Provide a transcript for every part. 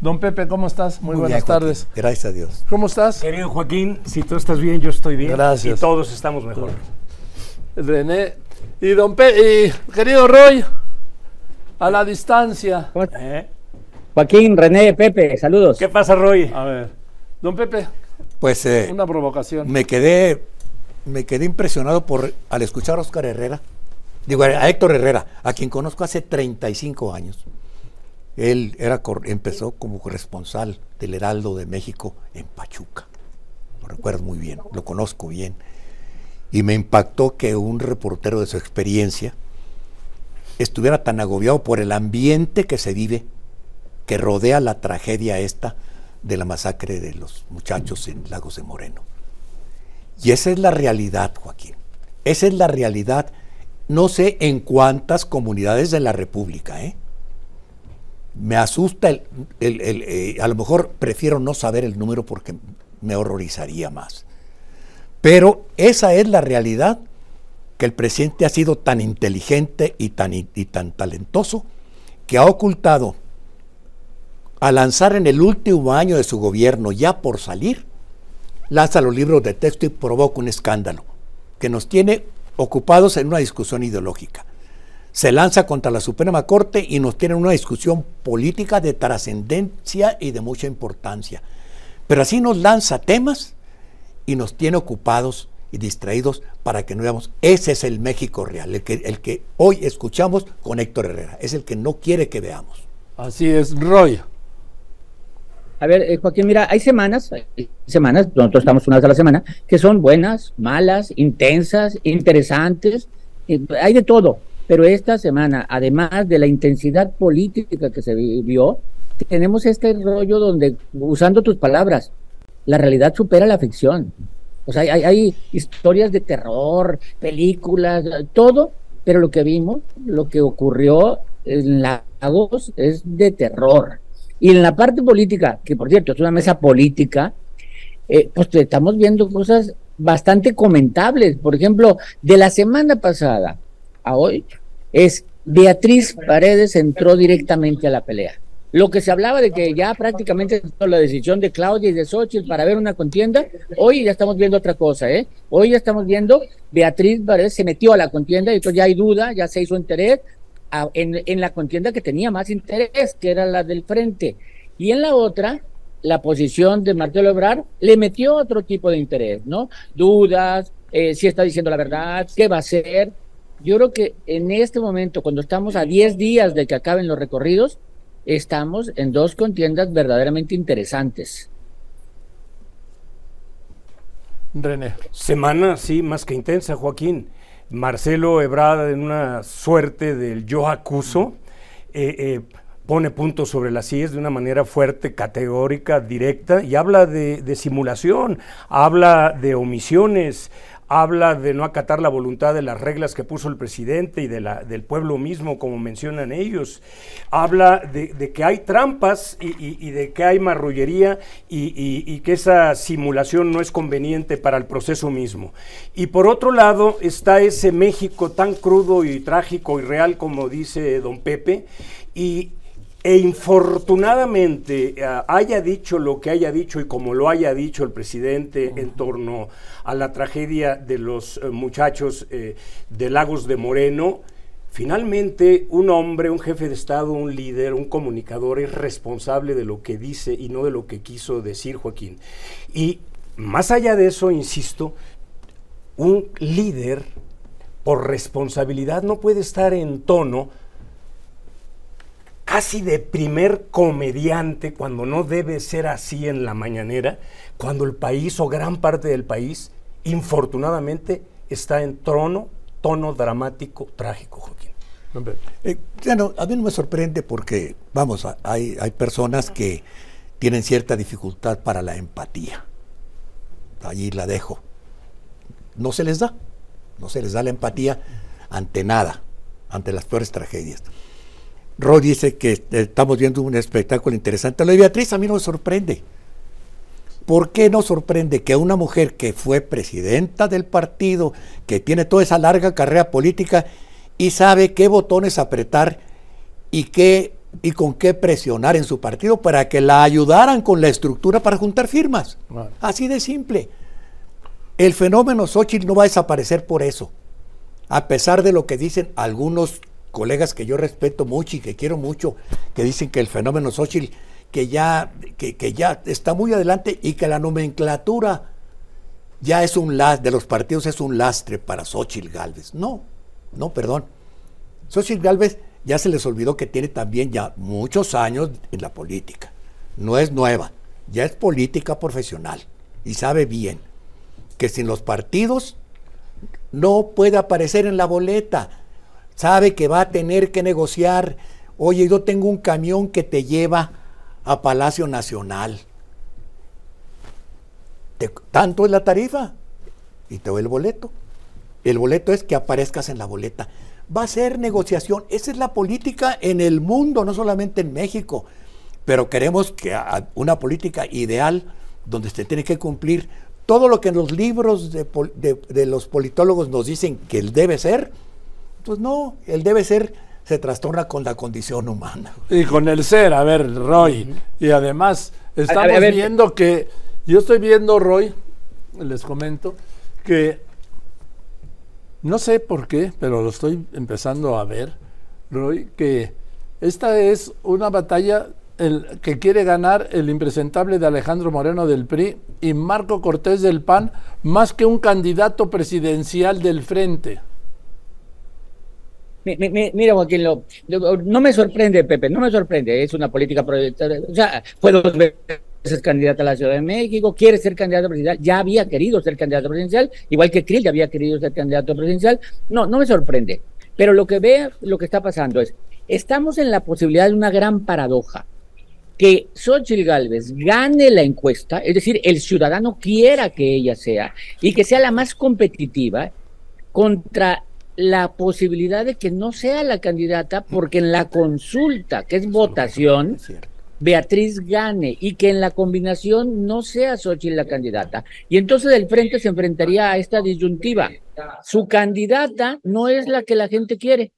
Don Pepe, ¿cómo estás? Muy, buenas tardes. Gracias a Dios. ¿Cómo estás? Querido Joaquín, si tú estás bien, yo estoy bien. Gracias. Y todos estamos mejor. René. Y don Pepe, y querido Roy, a la distancia. ¿Eh? Joaquín, René, Pepe, saludos. ¿Qué pasa, Roy? A ver, don Pepe, Pues eh, una provocación. me quedé me quedé impresionado por al escuchar a Oscar Herrera, digo a Héctor Herrera, a quien conozco hace 35 años. Él era empezó como corresponsal del Heraldo de México en Pachuca. Lo recuerdo muy bien, lo conozco bien. Y me impactó que un reportero de su experiencia estuviera tan agobiado por el ambiente que se vive, que rodea la tragedia esta de la masacre de los muchachos en Lagos de Moreno. Y esa es la realidad, Joaquín. Esa es la realidad. No sé en cuántas comunidades de la República, ¿eh? Me asusta el, el- el, eh, a lo mejor prefiero no saber el número porque me horrorizaría más. Pero esa es la realidad que el presidente ha sido tan inteligente y tan, y tan talentoso que ha ocultado a lanzar en el último año de su gobierno, ya por salir, lanza los libros de texto y provoca un escándalo que nos tiene ocupados en una discusión ideológica. Se lanza contra la Suprema Corte y nos tiene en una discusión política de trascendencia y de mucha importancia. Pero así nos lanza temas y nos tiene ocupados y distraídos para que no veamos. Ese es el México real, el que, el que hoy escuchamos con Héctor Herrera. Es el que no quiere que veamos. Así es, Roy. A ver, eh, Joaquín, mira, hay semanas, hay semanas, nosotros estamos una vez a la semana, que son buenas, malas, intensas, interesantes, eh, hay de todo. Pero esta semana, además de la intensidad política que se vivió, tenemos este rollo donde, usando tus palabras, la realidad supera la ficción. O sea, hay, historias de terror, películas, todo, pero lo que vimos, lo que ocurrió en Lagos es de terror. Y en la parte política, que por cierto es una mesa política, eh, pues estamos viendo cosas bastante comentables. Por ejemplo, de la semana pasada a hoy, es Beatriz Paredes entró directamente a la pelea. Lo que se hablaba de que ya prácticamente la decisión de Claudia y de Xochitl para ver una contienda, hoy ya estamos viendo otra cosa, ¿eh? Hoy ya estamos viendo Beatriz Paredes se metió a la contienda y entonces ya hay duda, ya se hizo interés en, en la contienda que tenía más interés, que era la del frente. Y en la otra, la posición de Marcelo Ebrard le metió otro tipo de interés, ¿no? Dudas, eh, si está diciendo la verdad, qué va a hacer. Yo creo que en este momento, cuando estamos a 10 días de que acaben los recorridos, estamos en dos contiendas verdaderamente interesantes. René. Semana, sí, más que intensa, Joaquín. Marcelo Ebrard en una suerte del yo acuso, eh, eh, pone puntos sobre las sillas de una manera fuerte, categórica, directa, y habla de, de simulación, habla de omisiones, habla de no acatar la voluntad de las reglas que puso el presidente y de la, del pueblo mismo, como mencionan ellos. Habla de, que hay trampas y, de que hay marrullería y, y- y que esa simulación no es conveniente para el proceso mismo. Y por otro lado está ese México tan crudo y trágico y real como dice don Pepe, y, e infortunadamente eh, haya dicho lo que haya dicho y como lo haya dicho el presidente en torno a la tragedia de los eh, muchachos eh, de Lagos de Moreno, finalmente un hombre, un jefe de Estado, un líder, un comunicador es responsable de lo que dice y no de lo que quiso decir Joaquín. Y más allá de eso, insisto, un líder por responsabilidad no puede estar en tono casi de primer comediante cuando no debe ser así en la mañanera, cuando el país o gran parte del país, infortunadamente, está en trono, tono dramático, trágico, Joaquín. Eh, ya a mí no me sorprende porque, vamos, hay, hay personas que tienen cierta dificultad para la empatía. Allí la dejo. No se les da, no se les da la empatía ante nada, ante las peores tragedias. Rod dice que estamos viendo un espectáculo interesante. Lo de Beatriz a mí no me sorprende. ¿Por qué no sorprende que una mujer que fue presidenta del partido, que tiene toda esa larga carrera política y sabe qué botones apretar y qué y con qué presionar en su partido para que la ayudaran con la estructura para juntar firmas. Así de simple. El fenómeno Xochitl no va a desaparecer por eso. A pesar de lo que dicen algunos colegas que yo respeto mucho y que quiero mucho, que dicen que el fenómeno Xochitl que ya, que, que ya está muy adelante y que la nomenclatura ya es un lastre, de los partidos es un lastre para Xochitl Galvez. No, no, perdón. Xochitl Galvez ya se les olvidó que tiene también ya muchos años en la política. No es nueva, ya es política profesional y sabe bien que sin los partidos no puede aparecer en la boleta. Sabe que va a tener que negociar. Oye, yo tengo un camión que te lleva a Palacio Nacional. Tanto es la tarifa y te doy el boleto. El boleto es que aparezcas en la boleta. Va a ser negociación. Esa es la política en el mundo, no solamente en México. Pero queremos que una política ideal donde se tiene que cumplir todo lo que en los libros de, de- los politólogos nos dicen que debe ser. Pues no, el debe ser se trastorna con la condición humana. Y con el ser, a ver, Roy. Y además, estamos a ver. viendo que, yo estoy viendo, Roy, les comento, que no sé por qué, pero lo estoy empezando a ver, Roy, que esta es una batalla el, que quiere ganar el impresentable de Alejandro Moreno del PRI y Marco Cortés del PAN, más que un candidato presidencial del frente. Mi- mi- mi- Mira, Joaquín, lo- no me sorprende, Pepe, no me sorprende. Es una política proyectada. O sea, fue dos veces candidata a la Ciudad de México, quiere ser candidato presidencial, ya había querido ser candidato presidencial, igual que Krill había querido ser candidato presidencial. No, no me sorprende. Pero lo que ve, lo que está pasando es, estamos en la posibilidad de una gran paradoja. Que Xochitl Gálvez gane la encuesta, es decir, el ciudadano quiera que ella sea y que sea la más competitiva contra la posibilidad de que no sea la candidata porque en la consulta, que es votación, Es. Beatriz gane y que en la combinación no sea Xochitl la candidata. Y entonces el frente se enfrentaría a esta disyuntiva. Su candidata no es la que la gente quiere.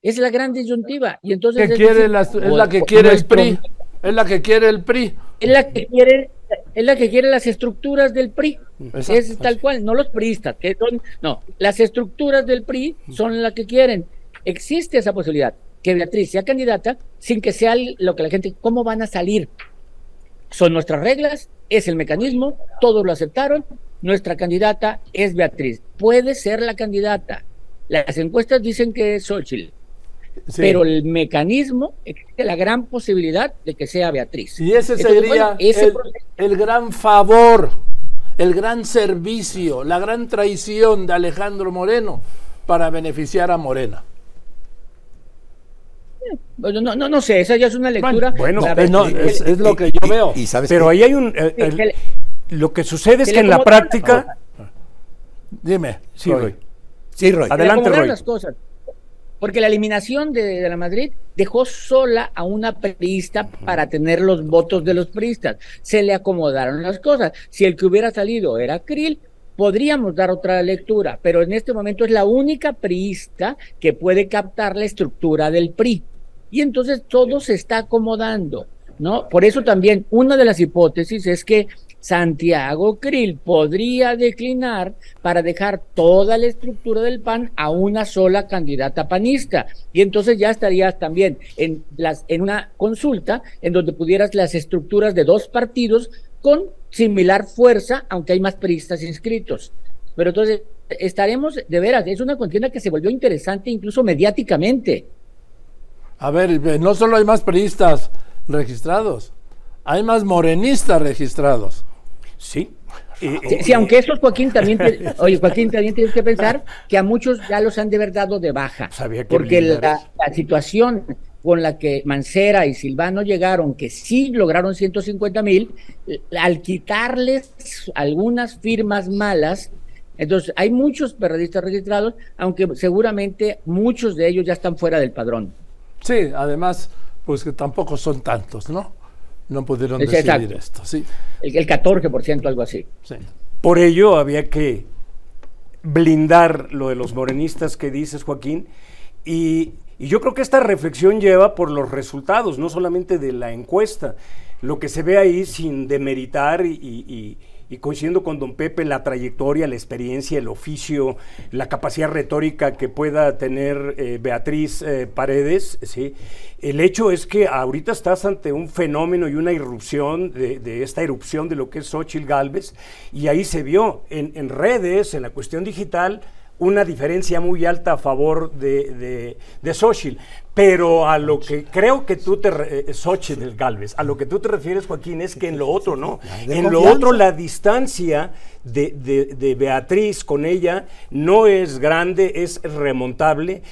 Es la gran disyuntiva. Y entonces Que es quiere decir, la- es o- la que quiere el PRI. Es la que quiere el PRI. es la que quiere es la que quiere las estructuras del PRI. Exacto. Es tal cual, no los priistas, que son, no, las estructuras del PRI son las que quieren. Existe esa posibilidad que Beatriz sea candidata sin que sea lo que la gente, ¿cómo van a salir? Son nuestras reglas, es el mecanismo, todos lo aceptaron, nuestra candidata es Beatriz. Puede ser la candidata. Las encuestas dicen que es Xochitl, Sí. pero el mecanismo existe la gran posibilidad de que sea Beatriz. Y ese Entonces, sería bueno, ese el, gran favor, el gran servicio, la gran traición de Alejandro Moreno para beneficiar a Morena. Bueno, No, no, no sé, esa ya es una lectura. bueno, Eh, no, es, es lo que yo Y- veo. Y, sabes Pero ahí hay un... eh, el- lo que sucede es que en la práctica... Dime. Sí, Roy. Roy. Sí, Roy. Adelante, Roy. las cosas. Porque la eliminación de, la Madrid dejó sola a una priista para tener los votos de los priistas. Se le acomodaron las cosas. Si el que hubiera salido era Krill, podríamos dar otra lectura, pero en este momento es la única priista que puede captar la estructura del PRI. Y entonces todo se está acomodando, ¿no? Por eso también una de las hipótesis es que Santiago Krill podría declinar para dejar toda la estructura del PAN a una sola candidata panista. Y entonces ya estarías también en, las, en una consulta en donde pudieras las estructuras de dos partidos con similar fuerza, aunque hay más priistas inscritos. Pero entonces estaremos, de veras, es una contienda que se volvió interesante incluso mediáticamente. A ver, ve, no solo hay más periodistas registrados, hay más morenistas registrados. Sí. Eh, Sí, eh, sí, aunque esos, Joaquín, también, te- oye, Joaquín, también tienes que pensar que a muchos ya los han de ver dado de baja. Sabía que porque la, la situación con la que Mancera y Silvano llegaron, que sí lograron 150 mil, al quitarles algunas firmas malas, entonces hay muchos periodistas registrados, aunque seguramente muchos de ellos ya están fuera del padrón. Sí, además, pues que tampoco son tantos, ¿no? No pudieron decidir exacto. esto, sí. El, el 14%, algo así. sí. Por ello había que blindar lo de los morenistas que dices, Joaquín, y, Y yo creo que esta reflexión lleva por los resultados, no solamente de la encuesta. Lo que se ve ahí sin demeritar y, y, y coincidiendo con don Pepe, la trayectoria, la experiencia, el oficio, la capacidad retórica que pueda tener eh, Beatriz eh, Paredes, ¿sí? el hecho es que ahorita estás ante un fenómeno y una irrupción de, esta erupción de lo que es Xochitl Galvez, y ahí se vio en redes, en la cuestión digital, una diferencia muy alta a favor de, de, de Xochitl. Pero a lo que creo que tú te, eh, Xochitl Galvez, a lo que tú te refieres, Joaquín, es que en lo otro, ¿no? En lo otro, la distancia de, de- de Beatriz con ella no es grande, es remontable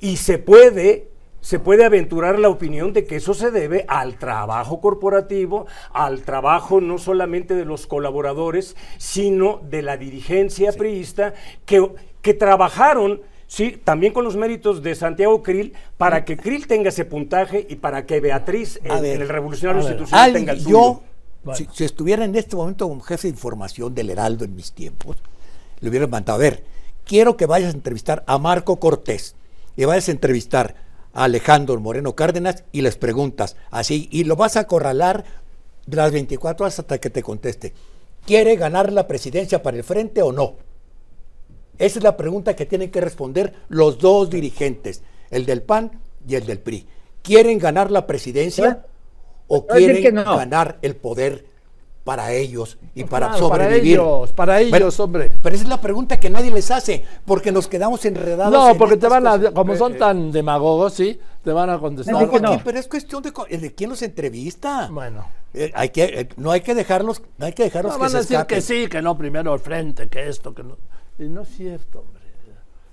y se puede, se puede aventurar la opinión de que eso se debe al trabajo corporativo, al trabajo no solamente de los colaboradores, sino de la dirigencia priista que, que trabajaron. Sí, también con los méritos de Santiago Krill, para que Krill tenga ese puntaje y para que Beatriz en, ver, en el Revolucionario Institucional Al- tenga el suyo. yo, Bueno. si, si estuviera en este momento como jefe de información del Heraldo en mis tiempos, le hubiera mandado, a ver, quiero que vayas a entrevistar a Marco Cortés y vayas a entrevistar a Alejandro Moreno Cárdenas y les preguntas así, y lo vas a acorralar de las 24 horas hasta que te conteste. ¿Quiere ganar la presidencia para el frente o no? Esa es la pregunta que tienen que responder los dos dirigentes, el del PAN y el del PRI. ¿Quieren ganar la presidencia o quieren no. ganar el poder para ellos y para Claro, para sobrevivir? ellos, para ellos, hombre. Pero esa es la pregunta que nadie les hace, porque nos quedamos enredados. No, en porque te van a, cosas. como son Eh, tan demagogos, sí, te van a contestar. No, Joaquín, pero es cuestión de, de quién los entrevista. Bueno. Eh, hay que, eh, no hay que dejarlos, no hay que dejarlos No, que van se a decir escapen. que sí, que no, primero al frente, que esto, que no. Y no es cierto, hombre.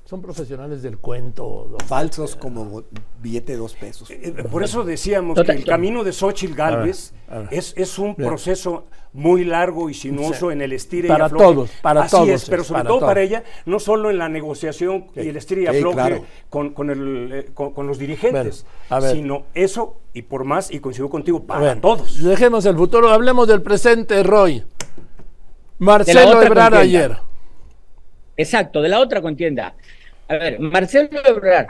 Son profesionales del cuento. don Falsos como billete de dos pesos. Eh, Por eso decíamos Total- que el camino de Xochitl Galvez a ver. es, es un proceso muy largo y sinuoso en el estire Para y afloje. todos, para Así todos es, pero sobre para todo todos. para ella, no solo en la negociación y el estire y Sí, afloje claro. con, con el, eh, con, con los dirigentes, Bueno, a ver. sino eso y por más, y coincido contigo, para todos. Dejemos el futuro, hablemos del presente, Roy. Marcelo Ebrard contienda. ayer. Exacto, de la otra contienda. A ver, Marcelo Ebrard,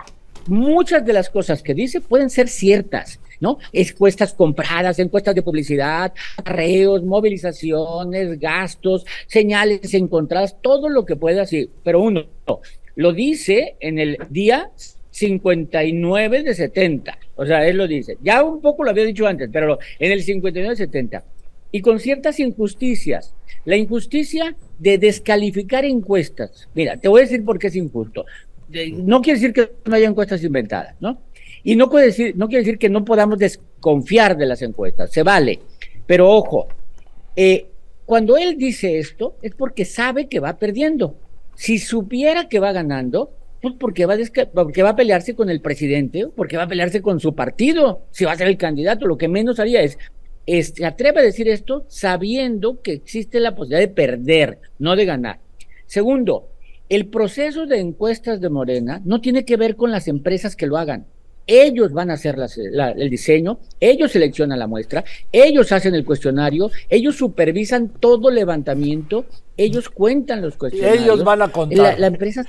muchas de las cosas que dice pueden ser ciertas, ¿no? Encuestas compradas, encuestas de publicidad, arreos, movilizaciones, gastos, señales encontradas, todo lo que pueda decir. Pero uno, lo dice en el día 59 de 70. O sea, él lo dice. Ya un poco lo había dicho antes, pero en el 59 de 70 y con ciertas injusticias. La injusticia de descalificar encuestas. Mira, te voy a decir por qué es injusto. No quiere decir que no haya encuestas inventadas, ¿no? Y no, puede decir, no quiere decir que no podamos desconfiar de las encuestas, se vale. Pero ojo, eh, cuando él dice esto es porque sabe que va perdiendo. Si supiera que va ganando, pues porque va, porque va a pelearse con el presidente, porque va a pelearse con su partido, si va a ser el candidato, lo que menos haría es, es atreve a decir esto sabiendo que existe la posibilidad de perder, no de ganar. Segundo, el proceso de encuestas de Morena no tiene que ver con las empresas que lo hagan. Ellos van a hacer las- la- el diseño, ellos seleccionan la muestra, ellos hacen el cuestionario, ellos supervisan todo levantamiento, ellos cuentan los cuestionarios. ellos van a contar. La, la empresa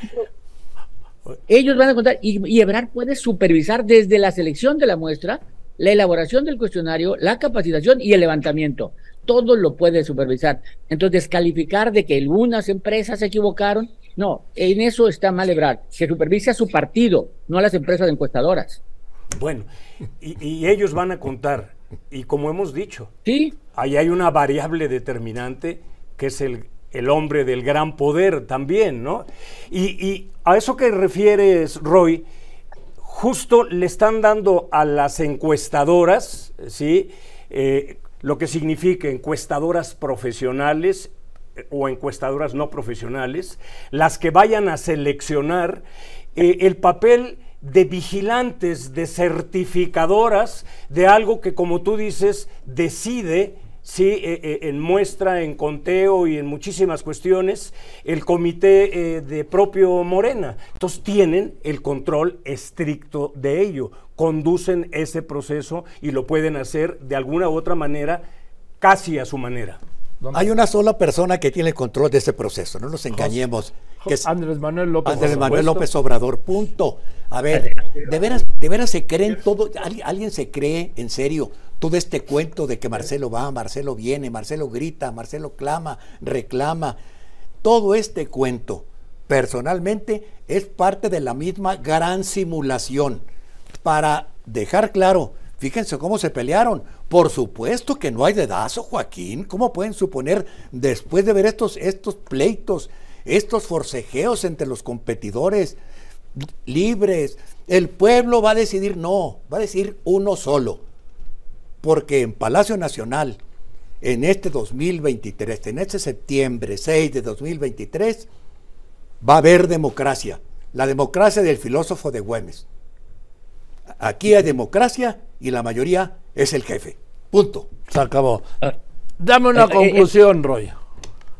ellos van a contar y, y Ebrard puede supervisar desde la selección de la muestra, la elaboración del cuestionario, la capacitación y el levantamiento. Todo lo puede supervisar. Entonces, descalificar de que algunas empresas se equivocaron, no, en eso está mal Ebrard. Que supervise a su partido, no a las empresas encuestadoras. Bueno, y, y ellos van a contar. Y como hemos dicho, Sí, ahí hay una variable determinante que es el, el hombre del gran poder también, ¿no? Y, y a eso que refieres, Roy, justo le están dando a las encuestadoras, ¿sí? Eh, lo que significa encuestadoras profesionales o encuestadoras no profesionales, las que vayan a seleccionar eh, el papel de vigilantes, de certificadoras de algo que, como tú dices, decide, sí, eh, eh, en muestra, en conteo y en muchísimas cuestiones, el comité de propio Morena. Entonces tienen el control estricto de ello, conducen ese proceso y lo pueden hacer de alguna u otra manera, casi a su manera. Hay una sola persona que tiene el control de ese proceso, no nos engañemos. Que es Andrés Manuel López Andrés Manuel. López Obrador, punto. A ver, de veras, de veras se creen todo, ¿Al- alguien se cree en serio todo este cuento de que Marcelo va, Marcelo viene, Marcelo grita, Marcelo clama, reclama. Todo este cuento, personalmente, es parte de la misma gran simulación para dejar claro, fíjense cómo se pelearon. Por supuesto que no hay dedazo, Joaquín. ¿Cómo pueden suponer, después de ver estos, estos pleitos, estos forcejeos entre los competidores libres, el pueblo va a decidir no, va a decidir uno solo? Porque en Palacio Nacional, en este 2023, en este septiembre 6 de 2023, va a haber democracia. La democracia del filósofo de Güemes. Aquí hay democracia y la mayoría es el jefe. Punto. Se acabó. Ah. Dame una conclusión, Roy.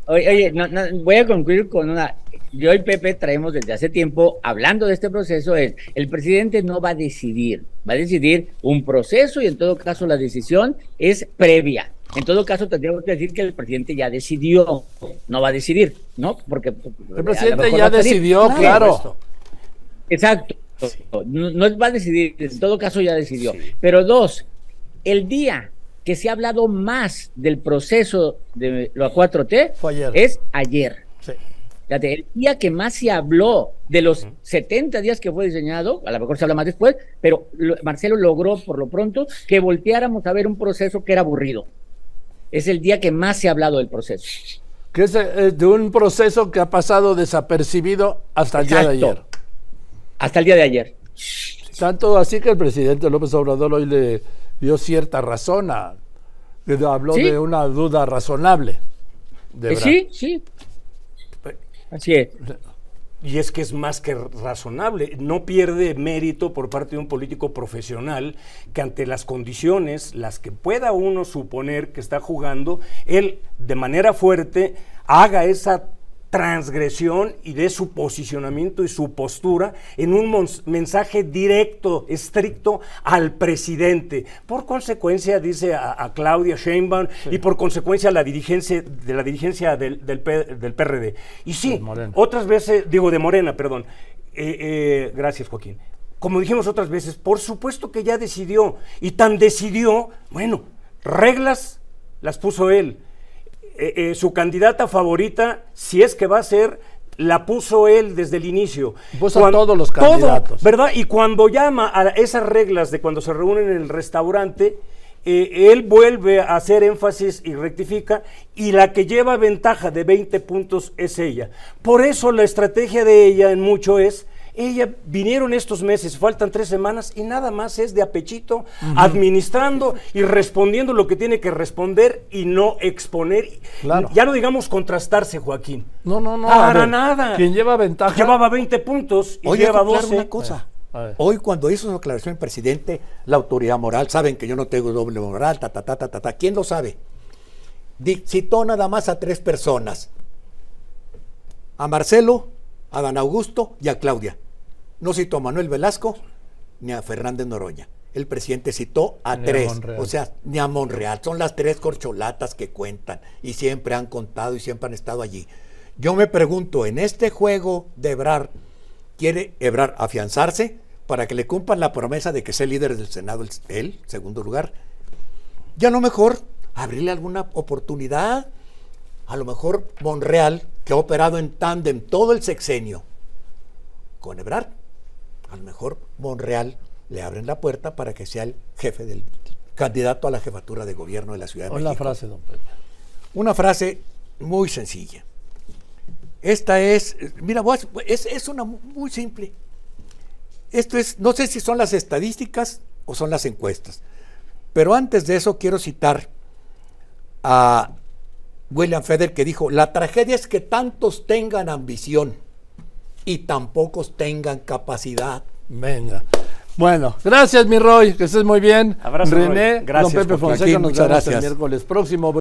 Oye, oye, no, no, voy a concluir con una. Yo y Pepe traemos desde hace tiempo hablando de este proceso. Es el presidente no va a decidir, va a decidir un proceso y en todo caso la decisión es previa. En todo caso tendríamos que decir que el presidente ya decidió, no va a decidir, ¿no? Porque El presidente ya decidió, claro. Exacto. No, no va a decidir, en todo caso ya decidió. Pero dos, el día que se ha hablado más del proceso de la 4T Fue ayer. es ayer. Sí. Fíjate, el día que más se habló de los 70 días que fue diseñado, a lo mejor se habla más después, pero lo- Marcelo logró por lo pronto que volteáramos a ver un proceso que era aburrido. Es el día que más se ha hablado del proceso. Que es eh, de un proceso que ha pasado desapercibido hasta el día de ayer. Hasta el día de ayer. Tanto así que el presidente López Obrador hoy le dio cierta razón a. Habló Sí. de una duda razonable. De Eh, sí, sí. Así es. Y es que es más que razonable. No pierde mérito por parte de un político profesional que ante las condiciones, las que pueda uno suponer que está jugando, él de manera fuerte haga esa transgresión y de su posicionamiento y su postura en un mensaje directo, estricto al presidente. Por consecuencia, dice a, a Claudia Sheinbaum y por consecuencia a la dirigencia de la dirigencia del, del del PRD. Y sí, otras veces, digo de Morena, perdón. Eh, eh, gracias, Joaquín. Como dijimos otras veces, por supuesto que ya decidió. Y tan decidió, bueno, reglas las puso él. Eh, eh, su candidata favorita, si es que va a ser, la puso él desde el inicio. Puso a todos los todo, candidatos. ¿Verdad? Y cuando llama a esas reglas de cuando se reúnen en el restaurante, eh, él vuelve a hacer énfasis y rectifica, y la que lleva ventaja de 20 puntos es ella. Por eso la estrategia de ella en mucho es, ella vinieron estos meses, faltan tres semanas, y nada más es de apechito, administrando y respondiendo lo que tiene que responder y no exponer. Claro. Ya no digamos contrastarse, Joaquín. No, no, no. Para ver, nada. Quien lleva ventaja. Llevaba 20 puntos y Oye, lleva aclarar 12. una cosa. Hoy cuando hizo su declaración el presidente, la autoridad moral, saben que yo no tengo doble moral, ta, ta, ta, ta, ta, ta. ¿Quién lo sabe? Citó nada más a tres personas. A Marcelo, a Dan Augusto y a Claudia. No citó a Manuel Velasco ni a Fernández Noroña. El presidente citó a Ni a tres, Monreal. o sea, ni a Monreal. Son las tres corcholatas que cuentan y siempre han contado y siempre han estado allí. Yo me pregunto, en este juego de Ebrar, ¿quiere Ebrar afianzarse para que le cumplan la promesa de que sea líder del Senado, él, segundo lugar? Y a lo mejor abrirle alguna oportunidad. A lo mejor Monreal, que ha operado en tándem todo el sexenio con Ebrard, a lo mejor Monreal le abren la puerta para que sea el jefe del candidato a la jefatura de gobierno de la Ciudad de México. frase, don Pepe. Una frase muy sencilla. Esta es, mira, es, es una mu- muy simple. Esto es, no sé si son las estadísticas o son las encuestas, pero antes de eso quiero citar a William Feder que dijo, la tragedia es que tantos tengan ambición y tan pocos tengan capacidad. Venga. Bueno, gracias, mi Roy, que estés muy bien. Abrazo, Roy. René, Gracias, don Pepe Fonseca, nos vemos el miércoles próximo.